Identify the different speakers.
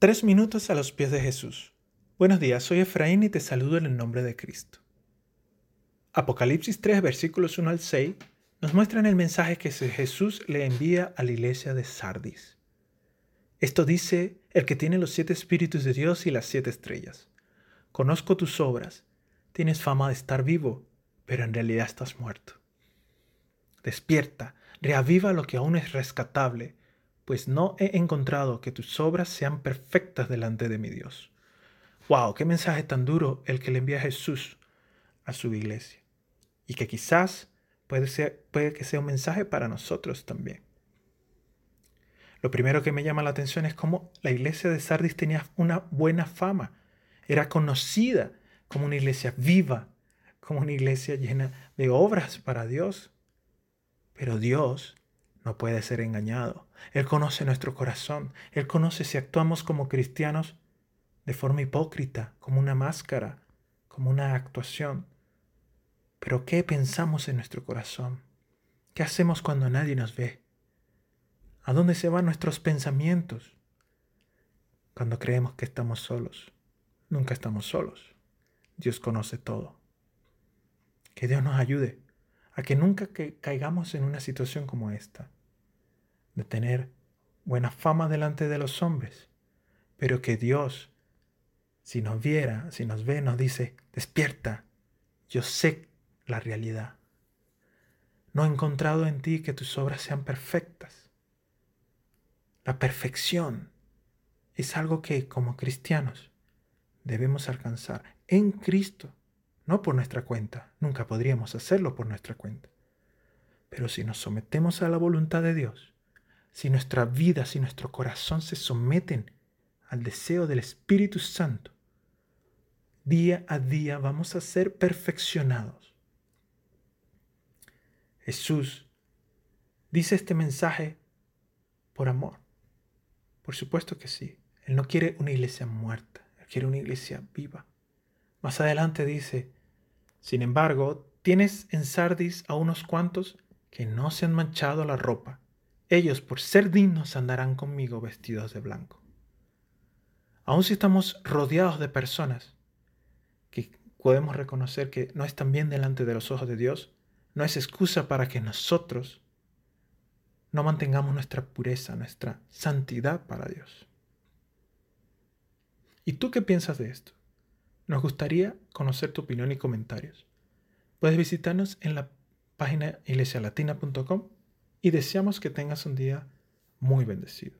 Speaker 1: Tres minutos a los pies de Jesús. Buenos días, soy Efraín y te saludo en el nombre de Cristo. Apocalipsis 3, versículos 1 al 6, nos muestran el mensaje que Jesús le envía a la iglesia de Sardis. Esto dice el que tiene los siete espíritus de Dios y las siete estrellas. Conozco tus obras, tienes fama de estar vivo, pero en realidad estás muerto. Despierta, reaviva lo que aún es rescatable pues no he encontrado que tus obras sean perfectas delante de mi Dios. ¡Wow! ¡Qué mensaje tan duro el que le envía Jesús a su iglesia! Y que quizás puede, ser, puede que sea un mensaje para nosotros también. Lo primero que me llama la atención es cómo la iglesia de Sardis tenía una buena fama. Era conocida como una iglesia viva, como una iglesia llena de obras para Dios. Pero Dios no puede ser engañado. Él conoce nuestro corazón. Él conoce si actuamos como cristianos de forma hipócrita, como una máscara, como una actuación. Pero ¿qué pensamos en nuestro corazón? ¿Qué hacemos cuando nadie nos ve? ¿A dónde se van nuestros pensamientos? Cuando creemos que estamos solos. Nunca estamos solos. Dios conoce todo. Que Dios nos ayude a que nunca caigamos en una situación como esta, de tener buena fama delante de los hombres, pero que Dios, si nos viera, si nos ve, nos dice, despierta, yo sé la realidad. No he encontrado en ti que tus obras sean perfectas. La perfección es algo que como cristianos debemos alcanzar en Cristo no por nuestra cuenta, nunca podríamos hacerlo por nuestra cuenta. Pero si nos sometemos a la voluntad de Dios, si nuestra vida, si nuestro corazón se someten al deseo del Espíritu Santo, día a día vamos a ser perfeccionados. Jesús dice este mensaje por amor. Por supuesto que sí. Él no quiere una iglesia muerta, Él quiere una iglesia viva. Más adelante dice, sin embargo, tienes en Sardis a unos cuantos que no se han manchado la ropa. Ellos, por ser dignos, andarán conmigo vestidos de blanco. Aun si estamos rodeados de personas que podemos reconocer que no están bien delante de los ojos de Dios, no es excusa para que nosotros no mantengamos nuestra pureza, nuestra santidad para Dios. ¿Y tú qué piensas de esto? Nos gustaría conocer tu opinión y comentarios. Puedes visitarnos en la página iglesialatina.com y deseamos que tengas un día muy bendecido.